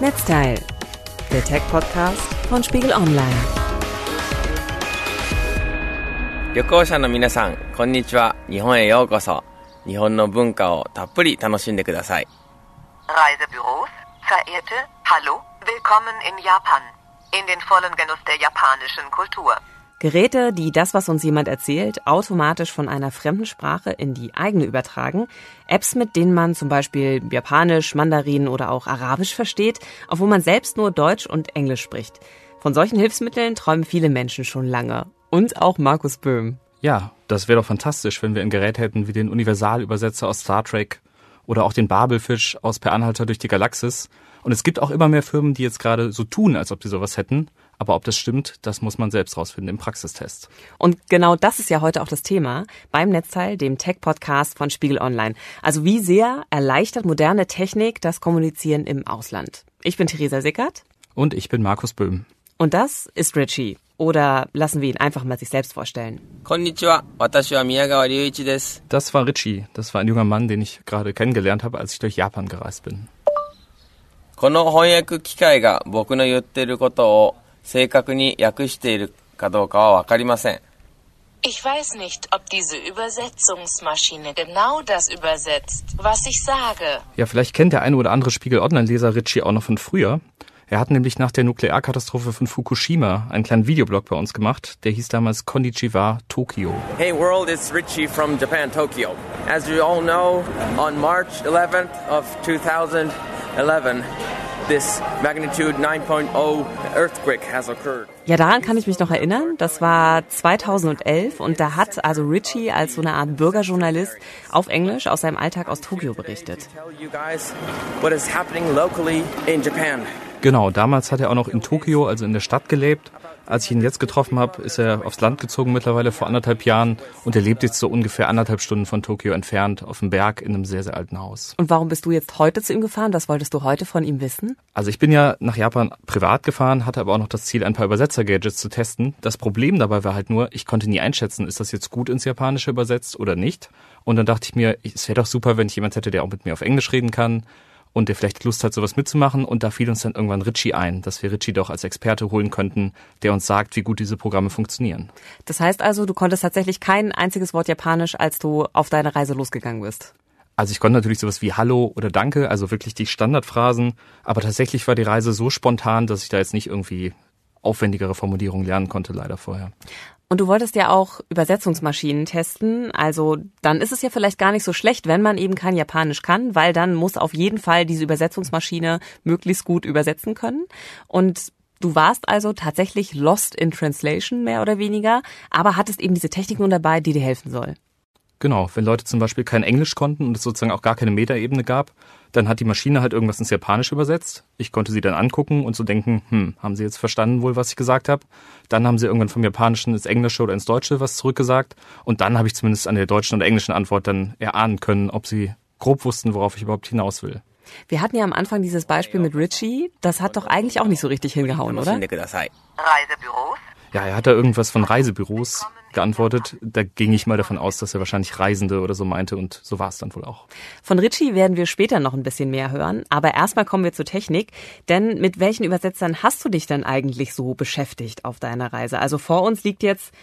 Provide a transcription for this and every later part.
Netzteil, der Tech-Podcast von Spiegel Online. 旅行者の皆さん、こんにちは。日本へようこそ。日本の文化をたっぷり楽しんでください。 Reisebüros, verehrte, hallo, willkommen in Japan. In den vollen Genuss der japanischen Kultur. Geräte, die das, was uns jemand erzählt, automatisch von einer fremden Sprache in die eigene übertragen. Apps, mit denen man zum Beispiel Japanisch, Mandarin oder auch Arabisch versteht, obwohl man selbst nur Deutsch und Englisch spricht. Von solchen Hilfsmitteln träumen viele Menschen schon lange. Und auch Markus Böhm. Ja, das wäre doch fantastisch, wenn wir ein Gerät hätten wie den Universalübersetzer aus Star Trek oder auch den Babelfisch aus Per Anhalter durch die Galaxis. Und es gibt auch immer mehr Firmen, die jetzt gerade so tun, als ob sie sowas hätten. Aber ob das stimmt, das muss man selbst rausfinden im Praxistest. Und genau das ist ja heute auch das Thema beim Netzteil, dem Tech-Podcast von Spiegel Online. Also wie sehr erleichtert moderne Technik das Kommunizieren im Ausland? Ich bin Theresa Sickert. Und ich bin Markus Böhm. Und das ist Richie. Oder lassen wir ihn einfach mal sich selbst vorstellen. こんにちは。私は宮川隆一です。 Das war Richie. Das war ein junger Mann, den ich gerade kennengelernt habe, als ich durch Japan gereist bin. この翻訳機械が僕の言ってることを 正確に訳しているかどうかはわかりません。 Ich weiß nicht, ob diese Übersetzungsmaschine genau das übersetzt, was ich sage. Ja, vielleicht kennt der eine oder andere Spiegel Online-Leser Richie auch noch von früher. Er hat nämlich nach der Nuklearkatastrophe von Fukushima einen kleinen Videoblog bei uns gemacht. Der hieß damals Konnichiwa Tokyo. Hey world, it's Richie from Japan, Tokyo. As you all know, on March 11th of 2011, this magnitude 9.0 earthquake has occurred. Ja, daran kann ich mich noch erinnern. Das war 2011 und da hat also Richie als so eine Art Bürgerjournalist auf Englisch aus seinem Alltag aus Tokio berichtet. Genau, damals hat er auch noch in Tokio, also in der Stadt gelebt. Als ich ihn jetzt getroffen habe, ist er aufs Land gezogen mittlerweile vor anderthalb Jahren und er lebt jetzt so ungefähr anderthalb Stunden von Tokio entfernt auf dem Berg in einem sehr, sehr alten Haus. Und warum bist du jetzt heute zu ihm gefahren? Was wolltest du heute von ihm wissen? Also ich bin ja nach Japan privat gefahren, hatte aber auch noch das Ziel, ein paar Übersetzer-Gadgets zu testen. Das Problem dabei war halt nur, ich konnte nie einschätzen, ist das jetzt gut ins Japanische übersetzt oder nicht. Und dann dachte ich mir, es wäre doch super, wenn ich jemand hätte, der auch mit mir auf Englisch reden kann und der vielleicht Lust hat, sowas mitzumachen. Und da fiel uns dann irgendwann Richie ein, dass wir Richie doch als Experte holen könnten, der uns sagt, wie gut diese Programme funktionieren. Das heißt also, du konntest tatsächlich kein einziges Wort Japanisch, als du auf deine Reise losgegangen bist. Also ich konnte natürlich sowas wie Hallo oder Danke, also wirklich die Standardphrasen, aber tatsächlich war die Reise so spontan, dass ich da jetzt nicht irgendwie aufwendigere Formulierungen lernen konnte, leider vorher. Und du wolltest ja auch Übersetzungsmaschinen testen. Also dann ist es ja vielleicht gar nicht so schlecht, wenn man eben kein Japanisch kann, weil dann muss auf jeden Fall diese Übersetzungsmaschine möglichst gut übersetzen können. Und du warst also tatsächlich lost in translation, mehr oder weniger, aber hattest eben diese Technik nun dabei, die dir helfen soll. Genau, wenn Leute zum Beispiel kein Englisch konnten und es sozusagen auch gar keine Metaebene gab, dann hat die Maschine halt irgendwas ins Japanisch übersetzt. Ich konnte sie dann angucken und so denken, hm, haben sie jetzt verstanden wohl, was ich gesagt habe? Dann haben sie irgendwann vom Japanischen ins Englische oder ins Deutsche was zurückgesagt. Und dann habe ich zumindest an der deutschen oder englischen Antwort dann erahnen können, ob sie grob wussten, worauf ich überhaupt hinaus will. Wir hatten ja am Anfang dieses Beispiel mit Richie. Das hat doch eigentlich auch nicht so richtig hingehauen, oder? Reisebüros? Ja, er hat da irgendwas von Reisebüros geantwortet. Da ging ich mal davon aus, dass er wahrscheinlich Reisende oder so meinte und so war es dann wohl auch. Von Richie werden wir später noch ein bisschen mehr hören, aber erstmal kommen wir zur Technik. Denn mit welchen Übersetzern hast du dich denn eigentlich so beschäftigt auf deiner Reise? Also vor uns liegt jetzt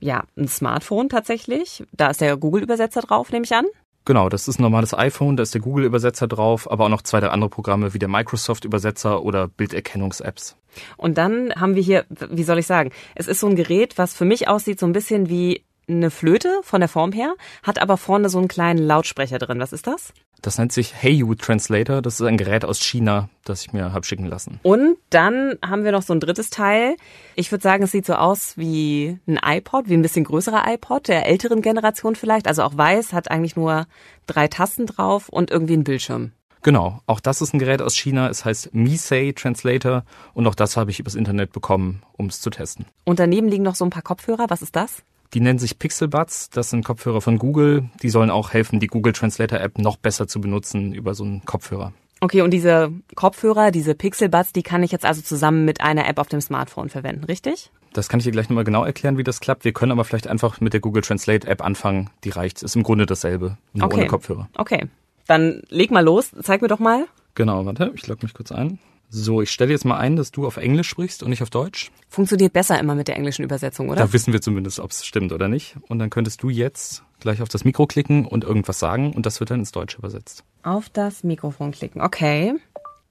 ja ein Smartphone tatsächlich. Da ist der Google-Übersetzer drauf, nehme ich an. Genau, das ist ein normales iPhone, da ist der Google-Übersetzer drauf, aber auch noch zwei, drei andere Programme wie der Microsoft-Übersetzer oder Bilderkennungs-Apps. Und dann haben wir hier, wie soll ich sagen, es ist so ein Gerät, was für mich aussieht so ein bisschen wie eine Flöte von der Form her, hat aber vorne so einen kleinen Lautsprecher drin. Was ist das? Das nennt sich Heyu Translator, das ist ein Gerät aus China, das ich mir hab schicken lassen. Und dann haben wir noch so ein drittes Teil. Ich würde sagen, es sieht so aus wie ein iPod, wie ein bisschen größerer iPod, der älteren Generation vielleicht. Also auch weiß, hat eigentlich nur drei Tasten drauf und irgendwie einen Bildschirm. Genau, auch das ist ein Gerät aus China, es heißt Misei Translator und auch das habe ich übers Internet bekommen, um es zu testen. Und daneben liegen noch so ein paar Kopfhörer. Was ist das? Die nennen sich Pixelbuds, das sind Kopfhörer von Google, die sollen auch helfen, die Google Translator App noch besser zu benutzen über so einen Kopfhörer. Okay, und diese Kopfhörer, diese Pixelbuds, die kann ich jetzt also zusammen mit einer App auf dem Smartphone verwenden, richtig? Das kann ich dir gleich nochmal genau erklären, wie das klappt. Wir können aber vielleicht einfach mit der Google Translate App anfangen. Die reicht. Ist im Grunde dasselbe, nur Okay. ohne Kopfhörer. Okay. Dann leg mal los, zeig mir doch mal. Genau, warte, ich logge mich kurz ein. So, ich stelle jetzt mal ein, dass du auf Englisch sprichst und nicht auf Deutsch. Funktioniert besser immer mit der englischen Übersetzung, oder? Da wissen wir zumindest, ob es stimmt oder nicht. Und dann könntest du jetzt gleich auf das Mikro klicken und irgendwas sagen und das wird dann ins Deutsche übersetzt. Auf das Mikrofon klicken, okay.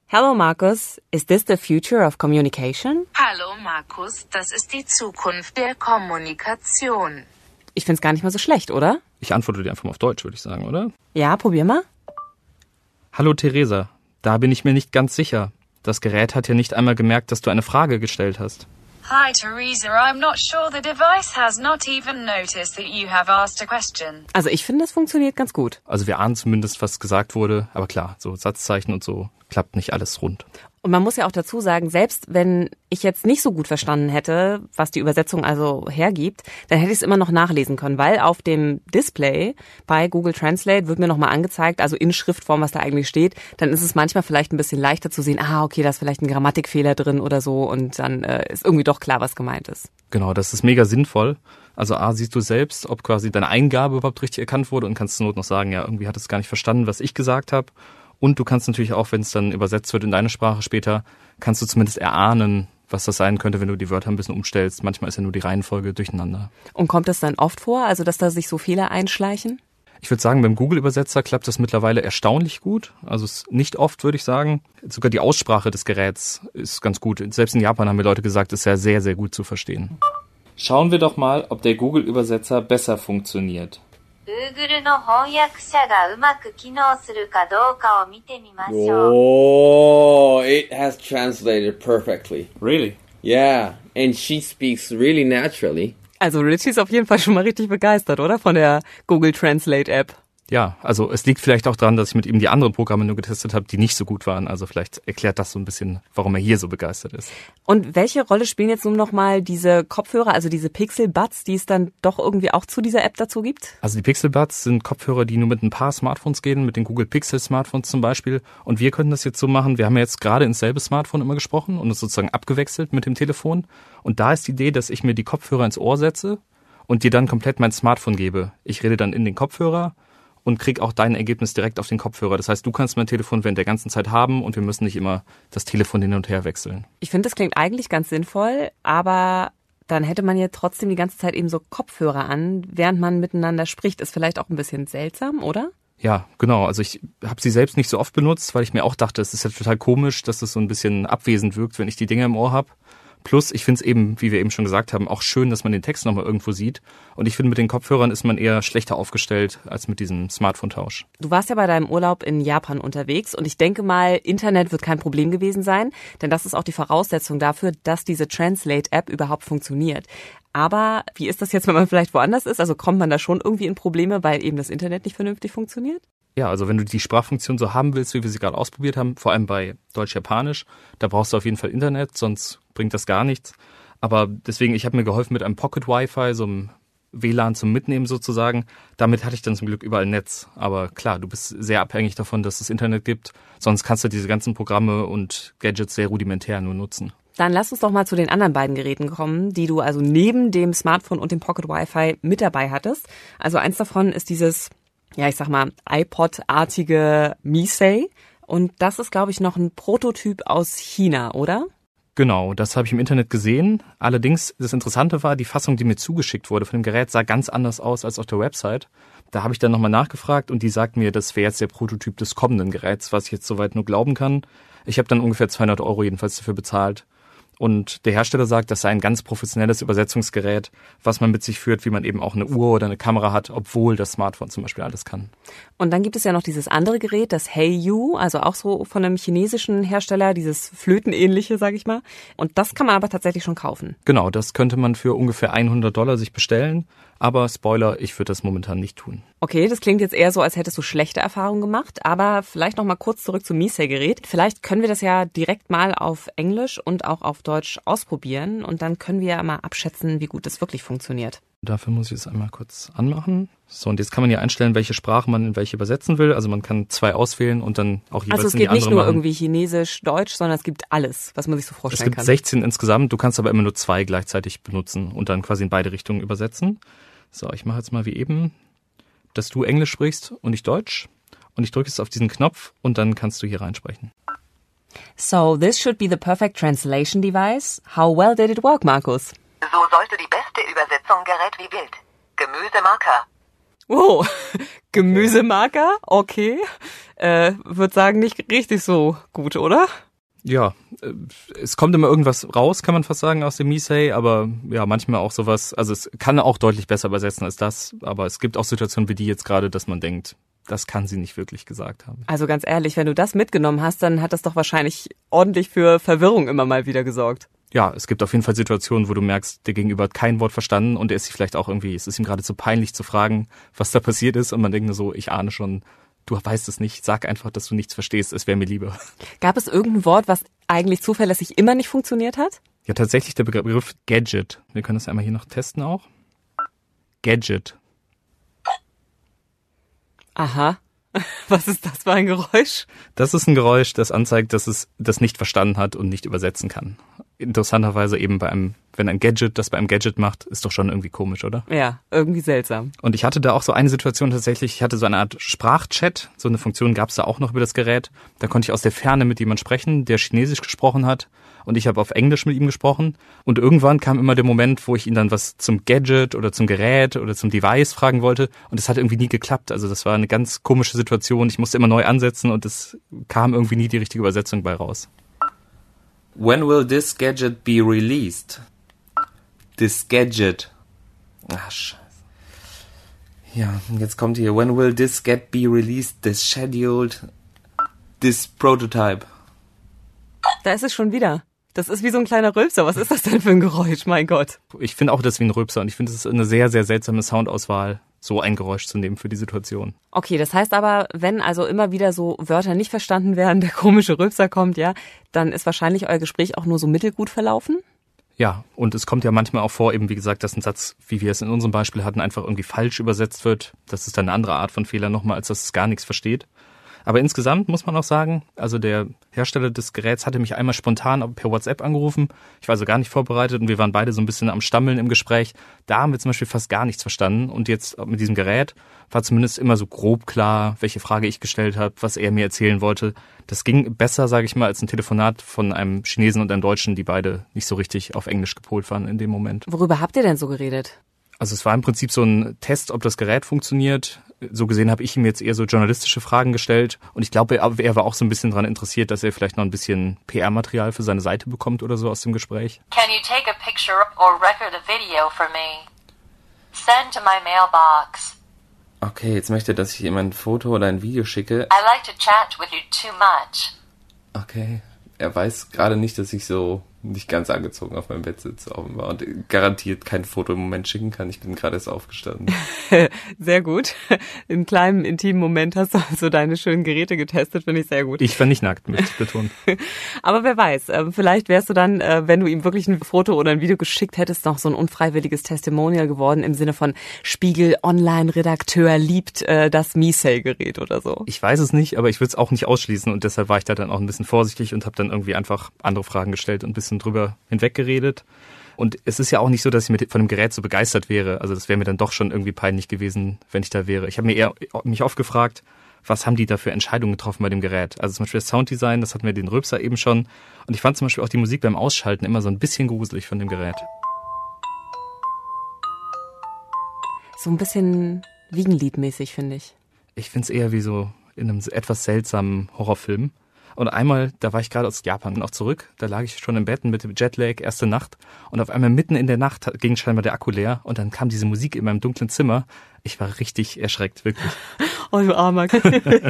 Hello Markus, is this the future of communication? Hallo Markus, das ist die Zukunft der Kommunikation. Ich find's gar nicht mal so schlecht, oder? Ich antworte dir einfach mal auf Deutsch, würde ich sagen, oder? Ja, probier mal. Hallo Theresa, da bin ich mir nicht ganz sicher. Das Gerät hat ja nicht einmal gemerkt, dass du eine Frage gestellt hast. Hi, Teresa. I'm not sure the device has not even noticed that you have asked a question. Also ich finde, es funktioniert ganz gut. Also wir ahnen zumindest, was gesagt wurde, aber klar, so Satzzeichen und so klappt nicht alles rund. Und man muss ja auch dazu sagen, selbst wenn ich jetzt nicht so gut verstanden hätte, was die Übersetzung also hergibt, dann hätte ich es immer noch nachlesen können, weil auf dem Display bei Google Translate wird mir nochmal angezeigt, also in Schriftform, was da eigentlich steht, dann ist es manchmal vielleicht ein bisschen leichter zu sehen, ah, okay, da ist vielleicht ein Grammatikfehler drin oder so und dann äh, ist irgendwie doch klar, was gemeint ist. Genau, das ist mega sinnvoll. Also A, siehst du selbst, ob quasi deine Eingabe überhaupt richtig erkannt wurde und kannst zur Not noch sagen, ja, irgendwie hat es gar nicht verstanden, was ich gesagt habe. Und du kannst natürlich auch, wenn es dann übersetzt wird in deine Sprache später, kannst du zumindest erahnen, was das sein könnte, wenn du die Wörter ein bisschen umstellst. Manchmal ist ja nur die Reihenfolge durcheinander. Und kommt das dann oft vor, also dass da sich so Fehler einschleichen? Ich würde sagen, beim Google-Übersetzer klappt das mittlerweile erstaunlich gut. Also nicht oft, würde ich sagen. Sogar die Aussprache des Geräts ist ganz gut. Selbst in Japan haben mir Leute gesagt, ist ja sehr, sehr gut zu verstehen. Schauen wir doch mal, ob der Google-Übersetzer besser funktioniert. Google の翻訳者がうまく機能するかどうかを見てみましょう。Oh, it has translated perfectly. Really? Yeah, and she speaks really naturally. Also Richie ist auf jeden Fall schon mal richtig begeistert, oder? Von der Google Translate App. Ja, also es liegt vielleicht auch daran, dass ich mit ihm die anderen Programme nur getestet habe, die nicht so gut waren. Also vielleicht erklärt das so ein bisschen, warum er hier so begeistert ist. Und welche Rolle spielen jetzt nun nochmal diese Kopfhörer, also diese Pixel Buds, die es dann doch irgendwie auch zu dieser App dazu gibt? Also die Pixel Buds sind Kopfhörer, die nur mit ein paar Smartphones gehen, mit den Google Pixel Smartphones zum Beispiel. Und wir können das jetzt so machen, wir haben ja jetzt gerade ins selbe Smartphone immer gesprochen und uns sozusagen abgewechselt mit dem Telefon. Und da ist die Idee, dass ich mir die Kopfhörer ins Ohr setze und dir dann komplett mein Smartphone gebe. Ich rede dann in den Kopfhörer und krieg auch dein Ergebnis direkt auf den Kopfhörer. Das heißt, du kannst mein Telefon während der ganzen Zeit haben und wir müssen nicht immer das Telefon hin und her wechseln. Ich finde, das klingt eigentlich ganz sinnvoll, aber dann hätte man ja trotzdem die ganze Zeit eben so Kopfhörer an, während man miteinander spricht. Ist vielleicht auch ein bisschen seltsam, oder? Ja, genau. Also ich habe sie selbst nicht so oft benutzt, weil ich mir auch dachte, es ist ja total komisch, dass das so ein bisschen abwesend wirkt, wenn ich die Dinge im Ohr habe. Plus, ich finde es eben, wie wir eben schon gesagt haben, auch schön, dass man den Text nochmal irgendwo sieht. Und ich finde, mit den Kopfhörern ist man eher schlechter aufgestellt als mit diesem Smartphone-Tausch. Du warst ja bei deinem Urlaub in Japan unterwegs und ich denke mal, Internet wird kein Problem gewesen sein, denn das ist auch die Voraussetzung dafür, dass diese Translate-App überhaupt funktioniert. Aber wie ist das jetzt, wenn man vielleicht woanders ist? Also kommt man da schon irgendwie in Probleme, weil eben das Internet nicht vernünftig funktioniert? Ja, also wenn du die Sprachfunktion so haben willst, wie wir sie gerade ausprobiert haben, vor allem bei Deutsch-Japanisch, da brauchst du auf jeden Fall Internet, sonst bringt das gar nichts. Aber deswegen, ich habe mir geholfen mit einem Pocket Wi-Fi, so einem WLAN zum Mitnehmen sozusagen. Damit hatte ich dann zum Glück überall Netz. Aber klar, du bist sehr abhängig davon, dass es Internet gibt. Sonst kannst du diese ganzen Programme und Gadgets sehr rudimentär nur nutzen. Dann lass uns doch mal zu den anderen beiden Geräten kommen, die du also neben dem Smartphone und dem Pocket Wi-Fi mit dabei hattest. Also eins davon ist dieses, ja, ich sag mal, iPod-artige Misei. Und das ist, glaube ich, noch ein Prototyp aus China, oder? Genau, das habe ich im Internet gesehen. Allerdings, das Interessante war, die Fassung, die mir zugeschickt wurde von dem Gerät, sah ganz anders aus als auf der Website. Da habe ich dann nochmal nachgefragt und die sagt mir, das wäre jetzt der Prototyp des kommenden Geräts, was ich jetzt soweit nur glauben kann. Ich habe dann ungefähr 200 Euro jedenfalls dafür bezahlt. Und der Hersteller sagt, das sei ein ganz professionelles Übersetzungsgerät, was man mit sich führt, wie man eben auch eine Uhr oder eine Kamera hat, obwohl das Smartphone zum Beispiel alles kann. Und dann gibt es ja noch dieses andere Gerät, das Hey You, also auch so von einem chinesischen Hersteller, dieses Flötenähnliche, sag ich mal. Und das kann man aber tatsächlich schon kaufen. Genau, das könnte man für ungefähr 100 Dollar sich bestellen. Aber Spoiler, ich würde das momentan nicht tun. Okay, das klingt jetzt eher so, als hättest du schlechte Erfahrungen gemacht, aber vielleicht noch mal kurz zurück zum Misei-Gerät. Vielleicht können wir das ja direkt mal auf Englisch und auch auf Deutsch ausprobieren und dann können wir ja mal abschätzen, wie gut das wirklich funktioniert. Dafür muss ich es einmal kurz anmachen. So, und jetzt kann man ja einstellen, welche Sprache man in welche übersetzen will. Also man kann zwei auswählen und dann auch jeweils Also es in die geht nicht nur machen. irgendwie Chinesisch, Deutsch, sondern es gibt alles, was man sich so Es vorstellen gibt kann. 16 insgesamt, du kannst aber immer nur zwei gleichzeitig benutzen und dann quasi in beide Richtungen übersetzen. So, ich mache jetzt mal wie eben, dass du Englisch sprichst und ich Deutsch. Und ich drücke jetzt auf diesen Knopf und dann kannst du hier reinsprechen. So, this should be the perfect translation device. How well did it work, Markus? So sollte die beste Übersetzung gerät wie wild. Gemüsemarker. Oh, Gemüsemarker? Okay. Äh, würde sagen, nicht richtig so gut, oder? Ja, äh, es kommt immer irgendwas raus, kann man fast sagen, aus dem Misei, aber ja, manchmal auch sowas, also es kann auch deutlich besser übersetzen als das, aber es gibt auch Situationen wie die jetzt gerade, dass man denkt, das kann sie nicht wirklich gesagt haben. Also ganz ehrlich, wenn du das mitgenommen hast, dann hat das doch wahrscheinlich ordentlich für Verwirrung immer mal wieder gesorgt. Ja, es gibt auf jeden Fall Situationen, wo du merkst, der Gegenüber hat kein Wort verstanden und er ist sich vielleicht auch irgendwie, es ist ihm gerade zu peinlich zu fragen, was da passiert ist und man denkt nur so, ich ahne schon, du weißt es nicht, sag einfach, dass du nichts verstehst, es wäre mir lieber. Gab es irgendein Wort, was eigentlich zuverlässig immer nicht funktioniert hat? Ja, tatsächlich der Begriff Gadget. Wir können das einmal hier noch testen auch. Gadget. Aha. Was ist das für ein Geräusch? Das ist ein Geräusch, das anzeigt, dass es das nicht verstanden hat und nicht übersetzen kann. Interessanterweise eben bei einem, wenn ein Gadget das bei einem Gadget macht, ist doch schon irgendwie komisch, oder? Ja, irgendwie seltsam. Und ich hatte da auch so eine Situation tatsächlich, ich hatte so eine Art Sprachchat, so eine Funktion gab es da auch noch über das Gerät. Da konnte ich aus der Ferne mit jemand sprechen, der Chinesisch gesprochen hat und ich habe auf Englisch mit ihm gesprochen. Und irgendwann kam immer der Moment, wo ich ihn dann was zum Gadget oder zum Gerät oder zum Device fragen wollte und es hat irgendwie nie geklappt. Also das war eine ganz komische Situation. Ich musste immer neu ansetzen und es kam irgendwie nie die richtige Übersetzung bei raus. When will this gadget be released? This gadget. Ach, scheiße. Ja, jetzt kommt hier. When will this get be released? This scheduled. This prototype. Da ist es schon wieder. Das ist wie so ein kleiner Rülpser. Was ist das denn für ein Geräusch? Mein Gott. Ich finde auch das wie ein Rülpser und ich finde es ist eine sehr, sehr seltsame Soundauswahl, so ein Geräusch zu nehmen für die Situation. Okay, das heißt aber, wenn also immer wieder so Wörter nicht verstanden werden, der komische Rülpser kommt, ja, dann ist wahrscheinlich euer Gespräch auch nur so mittelgut verlaufen? Ja, und es kommt ja manchmal auch vor, eben wie gesagt, dass ein Satz, wie wir es in unserem Beispiel hatten, einfach irgendwie falsch übersetzt wird. Das ist dann eine andere Art von Fehler nochmal, als dass es gar nichts versteht. Aber insgesamt muss man auch sagen, also der Hersteller des Geräts hatte mich einmal spontan per WhatsApp angerufen. Ich war also gar nicht vorbereitet und wir waren beide so ein bisschen am Stammeln im Gespräch. Da haben wir zum Beispiel fast gar nichts verstanden. Und jetzt mit diesem Gerät war zumindest immer so grob klar, welche Frage ich gestellt habe, was er mir erzählen wollte. Das ging besser, sage ich mal, als ein Telefonat von einem Chinesen und einem Deutschen, die beide nicht so richtig auf Englisch gepolt waren in dem Moment. Worüber habt ihr denn so geredet? Also es war im Prinzip so ein Test, ob das Gerät funktioniert. So gesehen habe ich ihm jetzt eher so journalistische Fragen gestellt und ich glaube, er war auch so ein bisschen daran interessiert, dass er vielleicht noch ein bisschen PR-Material für seine Seite bekommt oder so aus dem Gespräch. Can you take a picture or record a video for me? Send to my mailbox. Okay, jetzt möchte er, dass ich ihm ein Foto oder ein Video schicke. I like to chat with you too much. Okay. Er weiß gerade nicht, dass ich so nicht ganz angezogen auf meinem Bett sitze offenbar und garantiert kein Foto im Moment schicken kann. Ich bin gerade erst aufgestanden. sehr gut. Im kleinen, intimen Moment hast du also deine schönen Geräte getestet, finde ich sehr gut. Ich war nicht nackt, möchte ich betonen. Aber wer weiß, äh, vielleicht wärst du dann, äh, wenn du ihm wirklich ein Foto oder ein Video geschickt hättest, noch so ein unfreiwilliges Testimonial geworden im Sinne von Spiegel Online-Redakteur liebt äh, das Miesel-Gerät oder so. Ich weiß es nicht, aber ich würde es auch nicht ausschließen und deshalb war ich da dann auch ein bisschen vorsichtig und habe dann irgendwie einfach andere Fragen gestellt und ein bisschen bisschen drüber hinweggeredet. Und es ist ja auch nicht so, dass ich mit, von dem Gerät so begeistert wäre. Also das wäre mir dann doch schon irgendwie peinlich gewesen, wenn ich da wäre. Ich habe mir eher mich oft gefragt, was haben die da für Entscheidungen getroffen bei dem Gerät? Also zum Beispiel das Sounddesign, das hatten wir den Röpser eben schon. Und ich fand zum Beispiel auch die Musik beim Ausschalten immer so ein bisschen gruselig von dem Gerät. So ein bisschen Wiegenliedmäßig, finde ich. Ich finde es eher wie so in einem etwas seltsamen Horrorfilm. Und einmal, da war ich gerade aus Japan noch zurück, da lag ich schon im Bett mit dem Jetlag, erste Nacht. Und auf einmal mitten in der Nacht ging scheinbar der Akku leer und dann kam diese Musik in meinem dunklen Zimmer. Ich war richtig erschreckt, wirklich. Oh, du armer.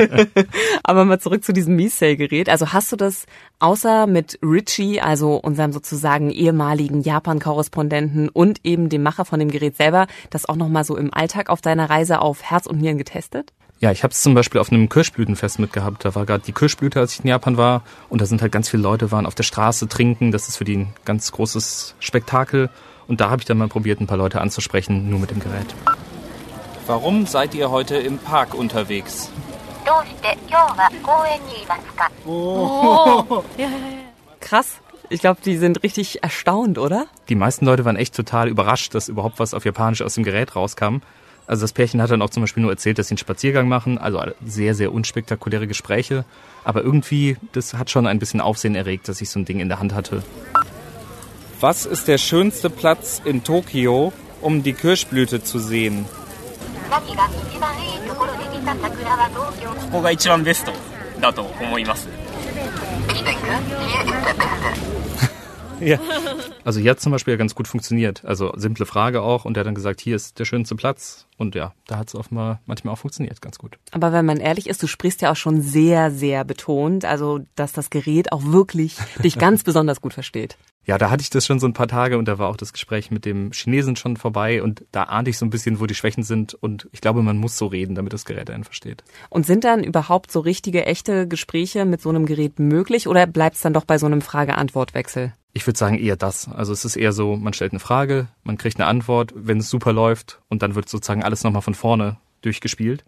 Aber mal zurück zu diesem Miesei-Gerät. Also hast du das außer mit Richie, also unserem sozusagen ehemaligen Japan-Korrespondenten und eben dem Macher von dem Gerät selber, das auch nochmal so im Alltag auf deiner Reise auf Herz und Nieren getestet? Ja, ich habe es zum Beispiel auf einem Kirschblütenfest mitgehabt. Da war gerade die Kirschblüte, als ich in Japan war. Und da sind halt ganz viele Leute, waren auf der Straße trinken. Das ist für die ein ganz großes Spektakel. Und da habe ich dann mal probiert, ein paar Leute anzusprechen, nur mit dem Gerät. Warum seid ihr heute im Park unterwegs? Oh. Krass. Ich glaube, die sind richtig erstaunt, oder? Die meisten Leute waren echt total überrascht, dass überhaupt was auf Japanisch aus dem Gerät rauskam. Also das Pärchen hat dann auch zum Beispiel nur erzählt, dass sie einen Spaziergang machen, also sehr, sehr unspektakuläre Gespräche. Aber irgendwie, das hat schon ein bisschen Aufsehen erregt, dass ich so ein Ding in der Hand hatte. Was ist der schönste Platz in Tokio, um die Kirschblüte zu sehen? Ich denke, hier ist der beste. Ja. Also hier hat zum Beispiel ja ganz gut funktioniert. Also simple Frage auch und der hat dann gesagt, hier ist der schönste Platz. Und ja, da hat es offenbar manchmal auch funktioniert, ganz gut. Aber wenn man ehrlich ist, du sprichst ja auch schon sehr, sehr betont, also dass das Gerät auch wirklich dich ganz besonders gut versteht. Ja, da hatte ich das schon so ein paar Tage und da war auch das Gespräch mit dem Chinesen schon vorbei und da ahnte ich so ein bisschen, wo die Schwächen sind und ich glaube, man muss so reden, damit das Gerät einen versteht. Und sind dann überhaupt so richtige, echte Gespräche mit so einem Gerät möglich oder bleibt es dann doch bei so einem Frage-Antwort-Wechsel? Ich würde sagen eher das. Also es ist eher so, man stellt eine Frage, man kriegt eine Antwort, wenn es super läuft und dann wird sozusagen alles nochmal von vorne durchgespielt.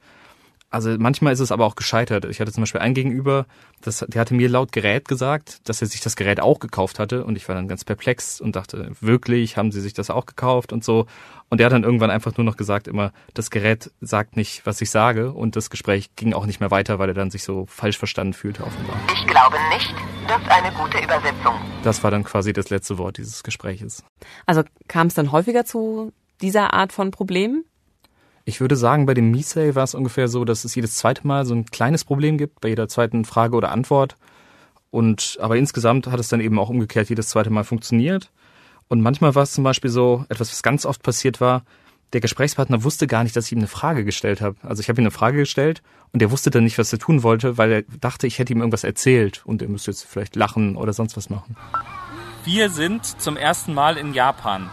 Also manchmal ist es aber auch gescheitert. Ich hatte zum Beispiel einen Gegenüber, das, der hatte mir laut Gerät gesagt, dass er sich das Gerät auch gekauft hatte und ich war dann ganz perplex und dachte, wirklich, haben sie sich das auch gekauft und so. Und der hat dann irgendwann einfach nur noch gesagt immer, das Gerät sagt nicht, was ich sage und das Gespräch ging auch nicht mehr weiter, weil er dann sich so falsch verstanden fühlte offenbar. Ich glaube nicht, dass eine gute Übersetzung. Das war dann quasi das letzte Wort dieses Gespräches. Also kam es dann häufiger zu dieser Art von Problemen? Ich würde sagen, bei dem Misei war es ungefähr so, dass es jedes zweite Mal so ein kleines Problem gibt, bei jeder zweiten Frage oder Antwort. Und aber insgesamt hat es dann eben auch umgekehrt jedes zweite Mal funktioniert. Und manchmal war es zum Beispiel so, etwas, was ganz oft passiert war, der Gesprächspartner wusste gar nicht, dass ich ihm eine Frage gestellt habe. Also ich habe ihm eine Frage gestellt und er wusste dann nicht, was er tun wollte, weil er dachte, ich hätte ihm irgendwas erzählt und er müsste jetzt vielleicht lachen oder sonst was machen. Wir sind zum ersten Mal in Japan.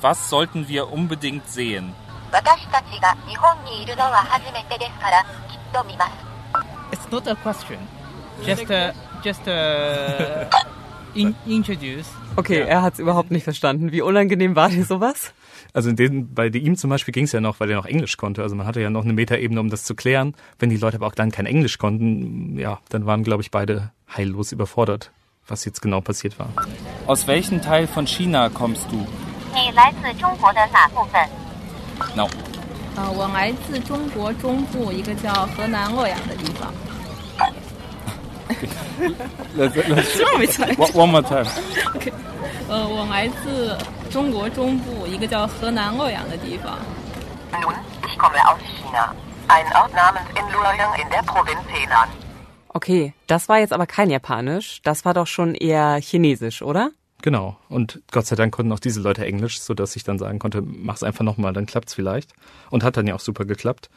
Was sollten wir unbedingt sehen? 私たちが日本にいるのは初めてですから、きっと見ます。 It's not a question just uh, just uh, in, introduce Okay, er hat es überhaupt nicht verstanden. Wie unangenehm war dir sowas? Also in den, bei ihm zum Beispiel ging es ja noch, weil er noch Englisch konnte. Also man hatte ja noch eine Metaebene, um das zu klären. Wenn die Leute aber auch dann kein Englisch konnten, ja, dann waren, glaube ich, beide heillos überfordert, was jetzt genau passiert war. Aus welchem Teil von China kommst du? 你来自中国的哪部分？ No. 呃，我来自中国中部一个叫河南洛阳的地方。 Let's, let's, Sorry, me too. one, one more time. 呃，我来自中国中部一个叫河南洛阳的地方。 Nun, ich komme aus China. Ein Ort namens Inluoyang in der Provinz Henan. Okay, das war jetzt aber kein Japanisch. Das war doch schon eher Chinesisch, oder? Genau. Und Gott sei Dank konnten auch diese Leute Englisch, so dass ich dann sagen konnte, mach's einfach nochmal, dann klappt's vielleicht. Und hat dann ja auch super geklappt.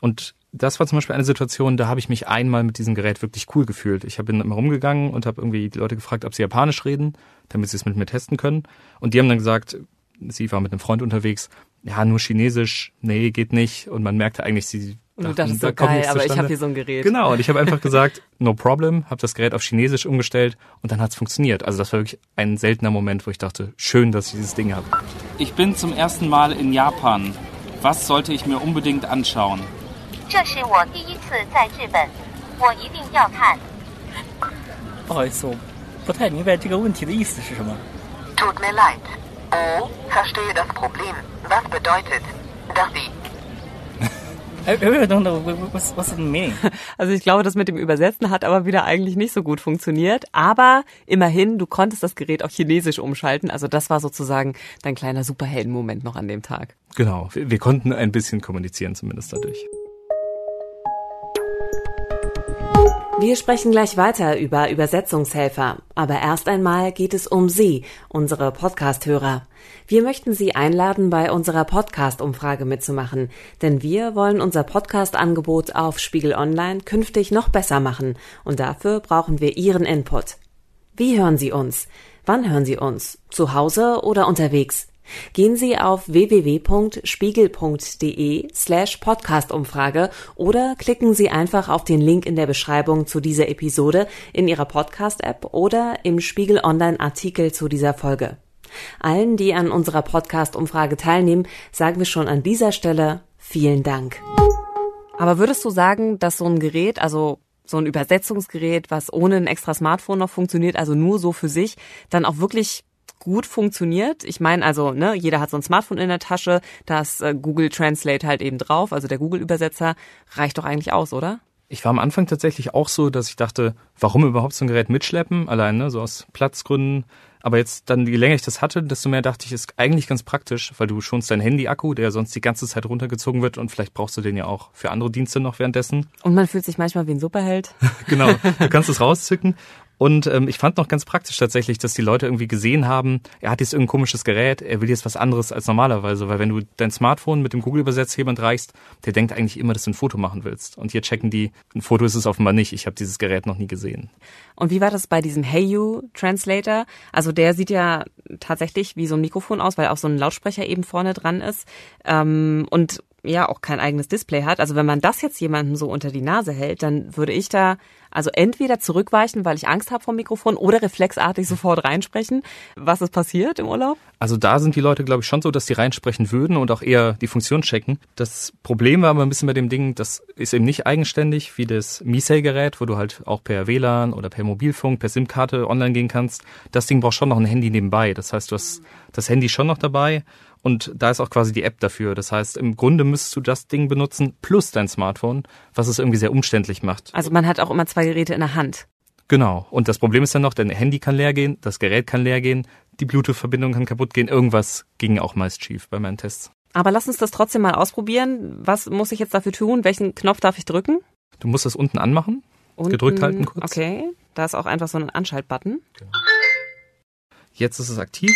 Und das war zum Beispiel eine Situation, da habe ich mich einmal mit diesem Gerät wirklich cool gefühlt. Ich bin immer rumgegangen und habe irgendwie die Leute gefragt, ob sie Japanisch reden, damit sie es mit mir testen können. Und die haben dann gesagt, sie war mit einem Freund unterwegs, ja, nur Chinesisch, nee, geht nicht. Und man merkte eigentlich, sie und du dachtest da so geil, aber ich habe hier so ein Gerät. Genau, und ich habe einfach gesagt, no problem, habe das Gerät auf Chinesisch umgestellt und dann hat's funktioniert. Also das war wirklich ein seltener Moment, wo ich dachte, schön, dass ich dieses Ding habe. Ich bin zum ersten Mal in Japan. Was sollte ich mir unbedingt anschauen? Tut mir leid. Oh, verstehe das Problem. Was bedeutet, dass Sie I really don't know what's, what's the meaning. Also ich glaube, das mit dem Übersetzen hat aber wieder eigentlich nicht so gut funktioniert. Aber immerhin, du konntest das Gerät auf Chinesisch umschalten. Also das war sozusagen dein kleiner Superheldenmoment noch an dem Tag. Genau, wir, wir konnten ein bisschen kommunizieren zumindest dadurch. Wir sprechen gleich weiter über Übersetzungshelfer, aber erst einmal geht es um Sie, unsere Podcast-Hörer. Wir möchten Sie einladen, bei unserer Podcast-Umfrage mitzumachen, denn wir wollen unser Podcast-Angebot auf Spiegel Online künftig noch besser machen und dafür brauchen wir Ihren Input. Wie hören Sie uns? Wann hören Sie uns? Zu Hause oder unterwegs? Gehen Sie auf www.spiegel.de slash Podcast-Umfrage oder klicken Sie einfach auf den Link in der Beschreibung zu dieser Episode in Ihrer Podcast-App oder im Spiegel Online-Artikel zu dieser Folge. Allen, die an unserer Podcast-Umfrage teilnehmen, sagen wir schon an dieser Stelle vielen Dank. Aber würdest du sagen, dass so ein Gerät, also so ein Übersetzungsgerät, was ohne ein extra Smartphone noch funktioniert, also nur so für sich, dann auch wirklich gut funktioniert. Ich meine, also, ne, jeder hat so ein Smartphone in der Tasche, da ist äh, Google Translate halt eben drauf, also der Google-Übersetzer reicht doch eigentlich aus, oder? Ich war am Anfang tatsächlich auch so, dass ich dachte, warum überhaupt so ein Gerät mitschleppen? Allein, ne, so aus Platzgründen. Aber jetzt dann, je länger ich das hatte, desto mehr dachte ich, ist eigentlich ganz praktisch, weil du schonst deinen Handy-Akku, der sonst die ganze Zeit runtergezogen wird und vielleicht brauchst du den ja auch für andere Dienste noch währenddessen. Und man fühlt sich manchmal wie ein Superheld. genau, du kannst es rauszücken. Und ähm, ich fand noch ganz praktisch tatsächlich, dass die Leute irgendwie gesehen haben, er hat jetzt irgendein komisches Gerät, er will jetzt was anderes als normalerweise, weil wenn du dein Smartphone mit dem Google-Übersetzer jemand reichst, der denkt eigentlich immer, dass du ein Foto machen willst. Und hier checken die, ein Foto ist es offenbar nicht, ich habe dieses Gerät noch nie gesehen. Und wie war das bei diesem Hey You Translator? Also der sieht ja tatsächlich wie so ein Mikrofon aus, weil auch so ein Lautsprecher eben vorne dran ist. Ähm, und ja auch kein eigenes Display hat. Also wenn man das jetzt jemandem so unter die Nase hält, dann würde ich da also entweder zurückweichen, weil ich Angst habe vom Mikrofon oder reflexartig sofort reinsprechen. Was ist passiert im Urlaub? Also da sind die Leute, glaube ich, schon so, dass die reinsprechen würden und auch eher die Funktion checken. Das Problem war aber ein bisschen bei dem Ding, das ist eben nicht eigenständig wie das Misei-Gerät, wo du halt auch per WLAN oder per Mobilfunk, per SIM-Karte online gehen kannst. Das Ding braucht schon noch ein Handy nebenbei. Das heißt, du hast das Handy schon noch dabei und da ist auch quasi die App dafür. Das heißt, im Grunde müsstest du das Ding benutzen plus dein Smartphone, was es irgendwie sehr umständlich macht. Also man hat auch immer zwei Geräte in der Hand. Genau. Und das Problem ist dann noch, dein Handy kann leer gehen, das Gerät kann leer gehen, die Bluetooth-Verbindung kann kaputt gehen. Irgendwas ging auch meist schief bei meinen Tests. Aber lass uns das trotzdem mal ausprobieren. Was muss ich jetzt dafür tun? Welchen Knopf darf ich drücken? Du musst das unten anmachen. Unten, gedrückt halten kurz. Okay. Da ist auch einfach so ein Anschaltbutton. Genau. Jetzt ist es aktiv.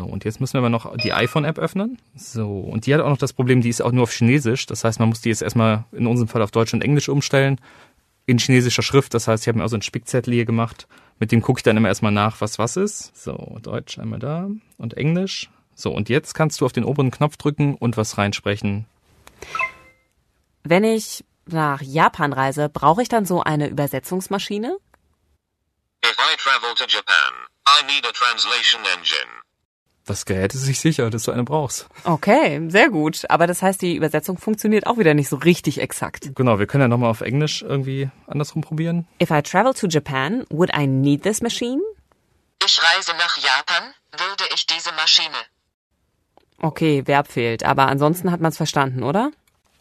So, und jetzt müssen wir aber noch die iPhone-App öffnen. So, und die hat auch noch das Problem, die ist auch nur auf Chinesisch. Das heißt, man muss die jetzt erstmal in unserem Fall auf Deutsch und Englisch umstellen. In chinesischer Schrift. Das heißt, ich habe mir auch so einen Spickzettel hier gemacht. Mit dem gucke ich dann immer erstmal nach, was was ist. So, Deutsch einmal da und Englisch. So, und jetzt kannst du auf den oberen Knopf drücken und was reinsprechen. Wenn ich nach Japan reise, brauche ich dann so eine Übersetzungsmaschine? If I travel to Japan, I need a translation engine. Das Gerät ist sich sicher, dass du eine brauchst. Okay, sehr gut. Aber das heißt, die Übersetzung funktioniert auch wieder nicht so richtig exakt. Genau, wir können ja nochmal auf Englisch irgendwie andersrum probieren. If I travel to Japan, would I need this machine? Ich reise nach Japan, würde ich diese Maschine. Okay, Verb fehlt, aber ansonsten hat man es verstanden, oder?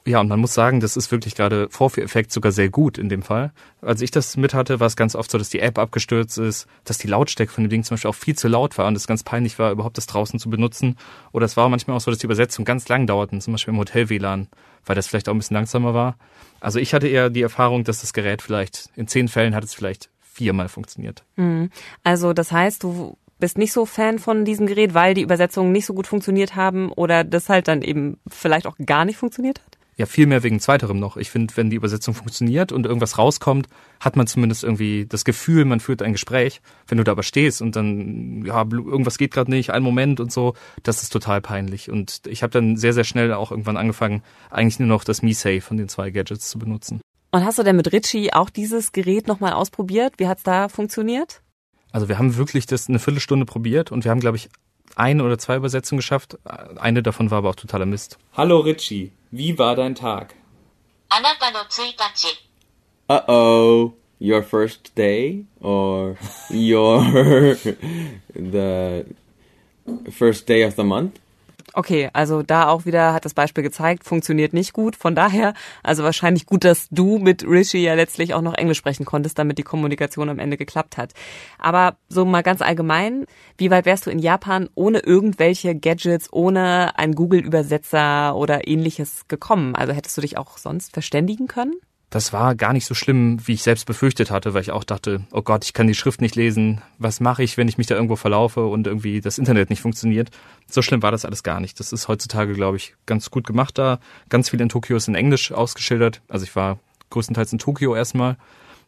Ja, und man muss sagen, das ist wirklich gerade Vorführeffekt sogar sehr gut in dem Fall. Als ich das mit hatte, war es ganz oft so, dass die App abgestürzt ist, dass die Lautstärke von dem Ding zum Beispiel auch viel zu laut war und es ganz peinlich war, überhaupt das draußen zu benutzen. Oder es war manchmal auch so, dass die Übersetzungen ganz lang dauerten, zum Beispiel im Hotel-WLAN, weil das vielleicht auch ein bisschen langsamer war. Also ich hatte eher die Erfahrung, dass das Gerät vielleicht, in zehn Fällen hat es vielleicht viermal funktioniert. Mhm. Also das heißt, du bist nicht so Fan von diesem Gerät, weil die Übersetzungen nicht so gut funktioniert haben oder das halt dann eben vielleicht auch gar nicht funktioniert hat? Ja, viel mehr wegen zweiterem noch. Ich finde, wenn die Übersetzung funktioniert und irgendwas rauskommt, hat man zumindest irgendwie das Gefühl, man führt ein Gespräch. Wenn du da aber stehst und dann, ja, irgendwas geht gerade nicht, einen Moment und so, das ist total peinlich. Und ich habe dann sehr, sehr schnell auch irgendwann angefangen, eigentlich nur noch das MeSafe von den zwei Gadgets zu benutzen. Und hast du denn mit Richie auch dieses Gerät nochmal ausprobiert? Wie hat's da funktioniert? Also wir haben wirklich das eine Viertelstunde probiert und wir haben, glaube ich, eine oder zwei Übersetzungen geschafft. Eine davon war aber auch totaler Mist. Hallo Richie, wie war dein Tag? Uh-oh, your first day or your the first day of the month? Okay, also da auch wieder hat das Beispiel gezeigt, funktioniert nicht gut. Von daher, also wahrscheinlich gut, dass du mit Rishi ja letztlich auch noch Englisch sprechen konntest, damit die Kommunikation am Ende geklappt hat. Aber so mal ganz allgemein, wie weit wärst du in Japan ohne irgendwelche Gadgets, ohne einen Google-Übersetzer oder ähnliches gekommen? Also hättest du dich auch sonst verständigen können? Das war gar nicht so schlimm, wie ich selbst befürchtet hatte, weil ich auch dachte, oh Gott, ich kann die Schrift nicht lesen. Was mache ich, wenn ich mich da irgendwo verlaufe und irgendwie das Internet nicht funktioniert? So schlimm war das alles gar nicht. Das ist heutzutage, glaube ich, ganz gut gemacht da. Ganz viel in Tokio ist in Englisch ausgeschildert. Also ich war größtenteils in Tokio erstmal.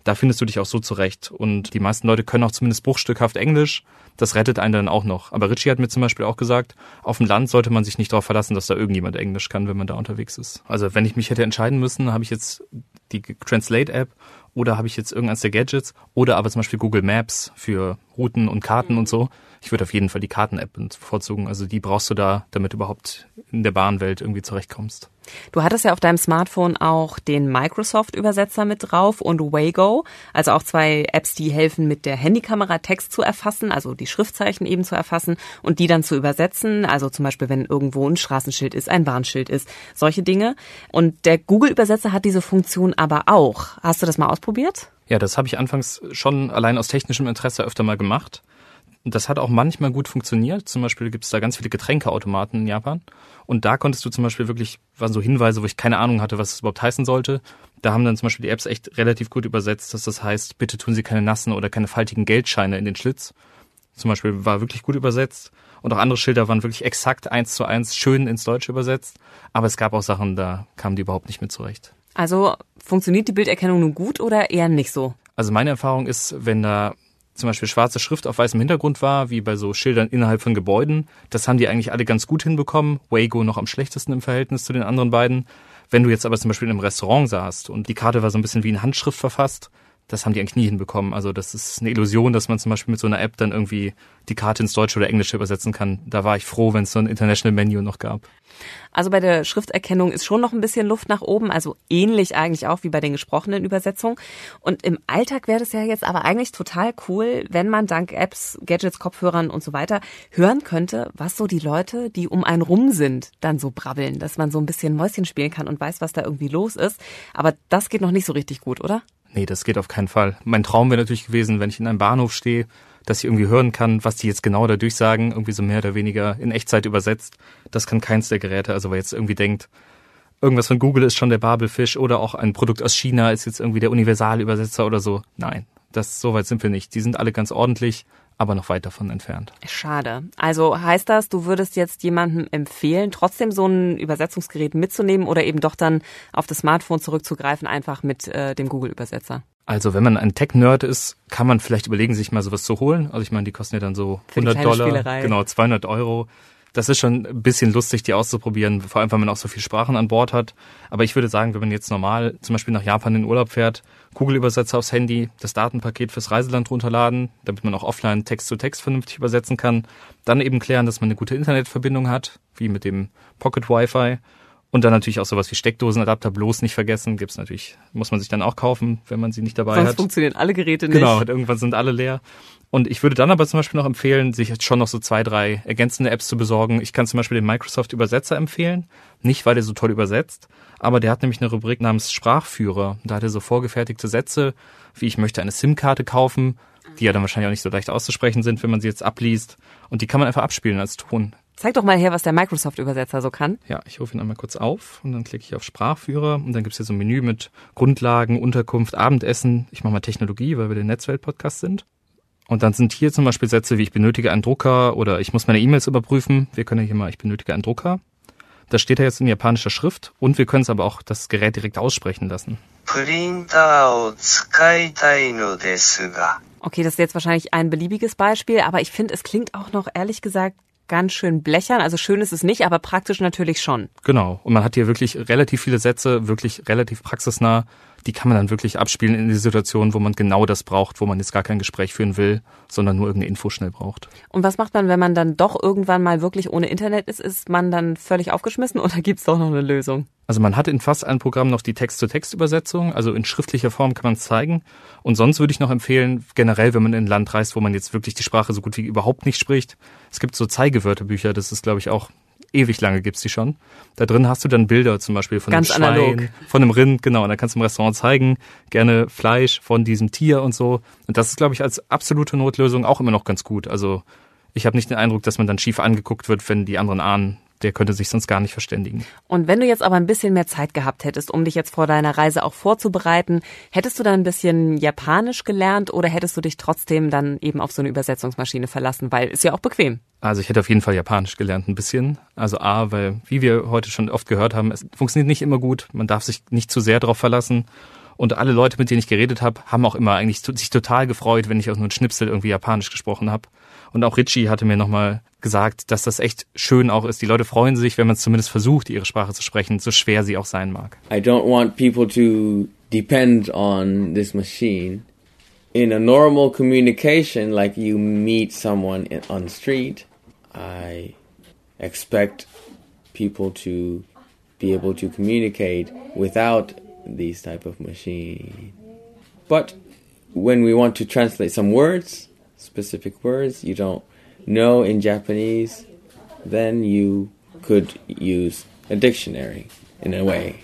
Da findest du dich auch so zurecht. Und die meisten Leute können auch zumindest bruchstückhaft Englisch. Das rettet einen dann auch noch. Aber Richie hat mir zum Beispiel auch gesagt, auf dem Land sollte man sich nicht darauf verlassen, dass da irgendjemand Englisch kann, wenn man da unterwegs ist. Also wenn ich mich hätte entscheiden müssen, habe ich jetzt die Translate-App oder habe ich jetzt irgendeins der Gadgets oder aber zum Beispiel Google Maps für Routen und Karten und so. Ich würde auf jeden Fall die Karten-App bevorzugen. Also die brauchst du da, damit du überhaupt in der Bahnwelt irgendwie zurechtkommst. Du hattest ja auf deinem Smartphone auch den Microsoft-Übersetzer mit drauf und Waygo, also auch zwei Apps, die helfen, mit der Handykamera Text zu erfassen, also die Schriftzeichen eben zu erfassen und die dann zu übersetzen. Also zum Beispiel, wenn irgendwo ein Straßenschild ist, ein Warnschild ist, solche Dinge. Und der Google-Übersetzer hat diese Funktion aber auch. Hast du das mal ausprobiert? Ja, das habe ich anfangs schon allein aus technischem Interesse öfter mal gemacht. Das hat auch manchmal gut funktioniert. Zum Beispiel gibt es da ganz viele Getränkeautomaten in Japan. Und da konntest du zum Beispiel wirklich, waren so Hinweise, wo ich keine Ahnung hatte, was es überhaupt heißen sollte. Da haben dann zum Beispiel die Apps echt relativ gut übersetzt, dass das heißt, bitte tun Sie keine nassen oder keine faltigen Geldscheine in den Schlitz. Zum Beispiel war wirklich gut übersetzt. Und auch andere Schilder waren wirklich exakt eins zu eins schön ins Deutsche übersetzt. Aber es gab auch Sachen, da kamen die überhaupt nicht mit zurecht. Also funktioniert die Bilderkennung nun gut oder eher nicht so? Also meine Erfahrung ist, wenn da zum Beispiel schwarze Schrift auf weißem Hintergrund war, wie bei so Schildern innerhalb von Gebäuden, das haben die eigentlich alle ganz gut hinbekommen. Wago noch am schlechtesten im Verhältnis zu den anderen beiden. Wenn du jetzt aber zum Beispiel in einem Restaurant saßt und die Karte war so ein bisschen wie in Handschrift verfasst, das haben die eigentlich nie hinbekommen. Also das ist eine Illusion, dass man zum Beispiel mit so einer App dann irgendwie die Karte ins Deutsche oder Englische übersetzen kann. Da war ich froh, wenn es so ein International Menu noch gab. Also bei der Schrifterkennung ist schon noch ein bisschen Luft nach oben, also ähnlich eigentlich auch wie bei den gesprochenen Übersetzungen. Und im Alltag wäre das ja jetzt aber eigentlich total cool, wenn man dank Apps, Gadgets, Kopfhörern und so weiter hören könnte, was so die Leute, die um einen rum sind, dann so brabbeln, dass man so ein bisschen Mäuschen spielen kann und weiß, was da irgendwie los ist. Aber das geht noch nicht so richtig gut, oder? Nee, das geht auf keinen Fall. Mein Traum wäre natürlich gewesen, wenn ich in einem Bahnhof stehe, dass ich irgendwie hören kann, was die jetzt genau dadurch sagen, irgendwie so mehr oder weniger in Echtzeit übersetzt. Das kann keins der Geräte. Also wer jetzt irgendwie denkt, irgendwas von Google ist schon der Babelfisch oder auch ein Produkt aus China ist jetzt irgendwie der Universalübersetzer oder so. Nein, das so weit sind wir nicht. Die sind alle ganz ordentlich, aber noch weit davon entfernt. Schade. Also heißt das, du würdest jetzt jemandem empfehlen, trotzdem so ein Übersetzungsgerät mitzunehmen oder eben doch dann auf das Smartphone zurückzugreifen, einfach mit äh, dem Google-Übersetzer? Also wenn man ein Tech-Nerd ist, kann man vielleicht überlegen, sich mal sowas zu holen. Also ich meine, die kosten ja dann so 100 Dollar, genau 200 Euro. Das ist schon ein bisschen lustig, die auszuprobieren, vor allem, weil man auch so viele Sprachen an Bord hat. Aber ich würde sagen, wenn man jetzt normal zum Beispiel nach Japan in den Urlaub fährt, Google-Übersetzer aufs Handy, das Datenpaket fürs Reiseland runterladen, damit man auch offline Text zu Text vernünftig übersetzen kann, dann eben klären, dass man eine gute Internetverbindung hat, wie mit dem Pocket Wi-Fi und dann natürlich auch sowas wie Steckdosenadapter bloß nicht vergessen. Gibt's natürlich, muss man sich dann auch kaufen, wenn man sie nicht dabei Sonst hat. funktionieren alle Geräte nicht. Genau, irgendwann sind alle leer. Und ich würde dann aber zum Beispiel noch empfehlen, sich jetzt schon noch so zwei, drei ergänzende Apps zu besorgen. Ich kann zum Beispiel den Microsoft Übersetzer empfehlen. Nicht, weil der so toll übersetzt, aber der hat nämlich eine Rubrik namens Sprachführer. Da hat er so vorgefertigte Sätze, wie ich möchte eine SIM-Karte kaufen, die ja dann wahrscheinlich auch nicht so leicht auszusprechen sind, wenn man sie jetzt abliest. Und die kann man einfach abspielen als Ton. Zeig doch mal her, was der Microsoft-Übersetzer so kann. Ja, ich rufe ihn einmal kurz auf und dann klicke ich auf Sprachführer und dann gibt's hier so ein Menü mit Grundlagen, Unterkunft, Abendessen. Ich mache mal Technologie, weil wir der Netzwelt-Podcast sind. Und dann sind hier zum Beispiel Sätze wie ich benötige einen Drucker oder ich muss meine E-Mails überprüfen. Wir können ja hier mal ich benötige einen Drucker. Das steht ja jetzt in japanischer Schrift und wir können es aber auch das Gerät direkt aussprechen lassen. Okay, das ist jetzt wahrscheinlich ein beliebiges Beispiel, aber ich finde, es klingt auch noch ehrlich gesagt ganz schön blechern. Also schön ist es nicht, aber praktisch natürlich schon. Genau. Und man hat hier wirklich relativ viele Sätze, wirklich relativ praxisnah die kann man dann wirklich abspielen in die Situation, wo man genau das braucht, wo man jetzt gar kein Gespräch führen will, sondern nur irgendeine Info schnell braucht. Und was macht man, wenn man dann doch irgendwann mal wirklich ohne Internet ist? Ist man dann völlig aufgeschmissen oder gibt's doch noch eine Lösung? Also man hat in fast allen Programmen noch die Text-zu-Text-Übersetzung, also in schriftlicher Form kann man es zeigen. Und sonst würde ich noch empfehlen, generell, wenn man in ein Land reist, wo man jetzt wirklich die Sprache so gut wie überhaupt nicht spricht, es gibt so Zeigewörterbücher, das ist, glaube ich, auch ewig lange gibt's die schon. Da drin hast du dann Bilder zum Beispiel von Ganz einem Schwein, analog. von einem Rind, genau. Und dann kannst du im Restaurant zeigen, gerne Fleisch von diesem Tier und so. Und das ist, glaube ich, als absolute Notlösung auch immer noch ganz gut. Also ich habe nicht den Eindruck, dass man dann schief angeguckt wird, wenn die anderen ahnen, der könnte sich sonst gar nicht verständigen. Und wenn du jetzt aber ein bisschen mehr Zeit gehabt hättest, um dich jetzt vor deiner Reise auch vorzubereiten, hättest du dann ein bisschen Japanisch gelernt oder hättest du dich trotzdem dann eben auf so eine Übersetzungsmaschine verlassen, weil ist ja auch bequem. Also ich hätte auf jeden Fall Japanisch gelernt, ein bisschen. Also A, weil, wie wir heute schon oft gehört haben, es funktioniert nicht immer gut. Man darf sich nicht zu sehr darauf verlassen. Und alle Leute, mit denen ich geredet habe, haben auch immer eigentlich sich total gefreut, wenn ich auch nur ein Schnipsel irgendwie Japanisch gesprochen habe. Und auch Richie hatte mir nochmal gesagt, dass das echt schön auch ist. Die Leute freuen sich, wenn man es zumindest versucht, ihre Sprache zu sprechen, so schwer sie auch sein mag. I don't want people to depend on this machine. In a normal communication, like you meet someone in, on the street, I expect people to be able to communicate without these type of machine. But when we want to translate some words, specific words you don't know in Japanese, then you could use a dictionary in a way,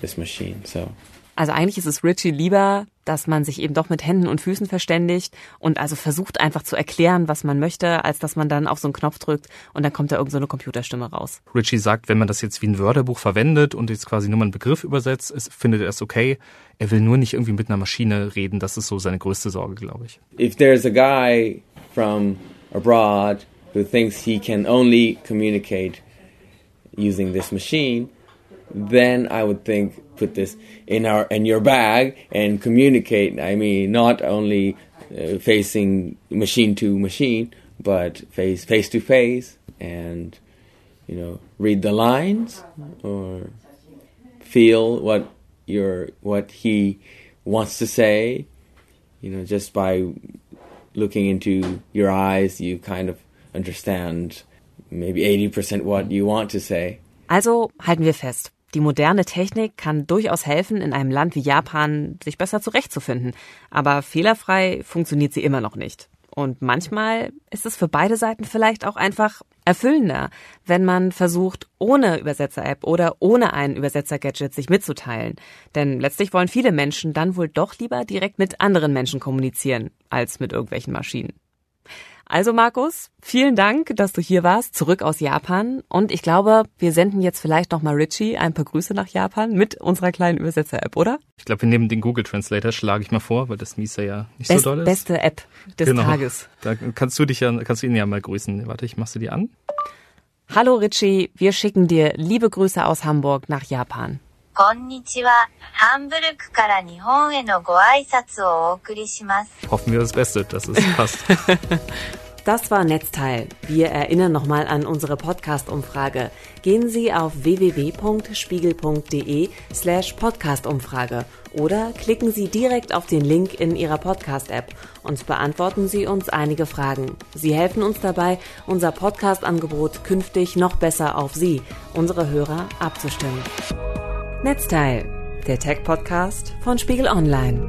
this machine. So Also eigentlich ist es Richie lieber, dass man sich eben doch mit Händen und Füßen verständigt und also versucht einfach zu erklären, was man möchte, als dass man dann auf so einen Knopf drückt und dann kommt da irgend so eine Computerstimme raus. Richie sagt, wenn man das jetzt wie ein Wörterbuch verwendet und jetzt quasi nur mal einen Begriff übersetzt, ist, findet er es okay. Er will nur nicht irgendwie mit einer Maschine reden. Das ist so seine größte Sorge, glaube ich. if there's a guy from abroad who thinks he can only communicate using this machine, then I would think put this in our in your bag and communicate. I mean, not only uh, facing machine to machine, but face face to face, and you know, read the lines or feel what your what he wants to say. You know, just by looking into your eyes, you kind of understand maybe 80% what you want to say. Also halten wir fest. Die moderne Technik kann durchaus helfen, in einem Land wie Japan sich besser zurechtzufinden. Aber fehlerfrei funktioniert sie immer noch nicht. Und manchmal ist es für beide Seiten vielleicht auch einfach erfüllender, wenn man versucht, ohne Übersetzer-App oder ohne ein Übersetzer-Gadget sich mitzuteilen. Denn letztlich wollen viele Menschen dann wohl doch lieber direkt mit anderen Menschen kommunizieren, als mit irgendwelchen Maschinen. Also Markus, vielen Dank, dass du hier warst, zurück aus Japan. Und ich glaube, wir senden jetzt vielleicht noch mal Richie ein paar Grüße nach Japan mit unserer kleinen Übersetzer-App, oder? Ich glaube, wir nehmen den Google Translator, schlage ich mal vor, weil das Misa ja nicht Best, so doll ist. Beste App des genau. Tages. Da kannst du dich ja, kannst du ihn ja mal grüßen. Warte, ich mach sie dir an. Hallo Richie, wir schicken dir liebe Grüße aus Hamburg nach Japan. こんにちは。ハンブルクから日本へのご挨拶をお送りします。 Hoffen wir das Beste, dass es passt. Das war Netzteil. Wir erinnern nochmal an unsere Podcast-Umfrage. Gehen Sie auf www.spiegel.de slash Podcast-Umfrage oder klicken Sie direkt auf den Link in Ihrer Podcast-App und beantworten Sie uns einige Fragen. Sie helfen uns dabei, unser Podcast-Angebot künftig noch besser auf Sie, unsere Hörer, abzustimmen. Netzteil, der Tech-Podcast von Spiegel Online.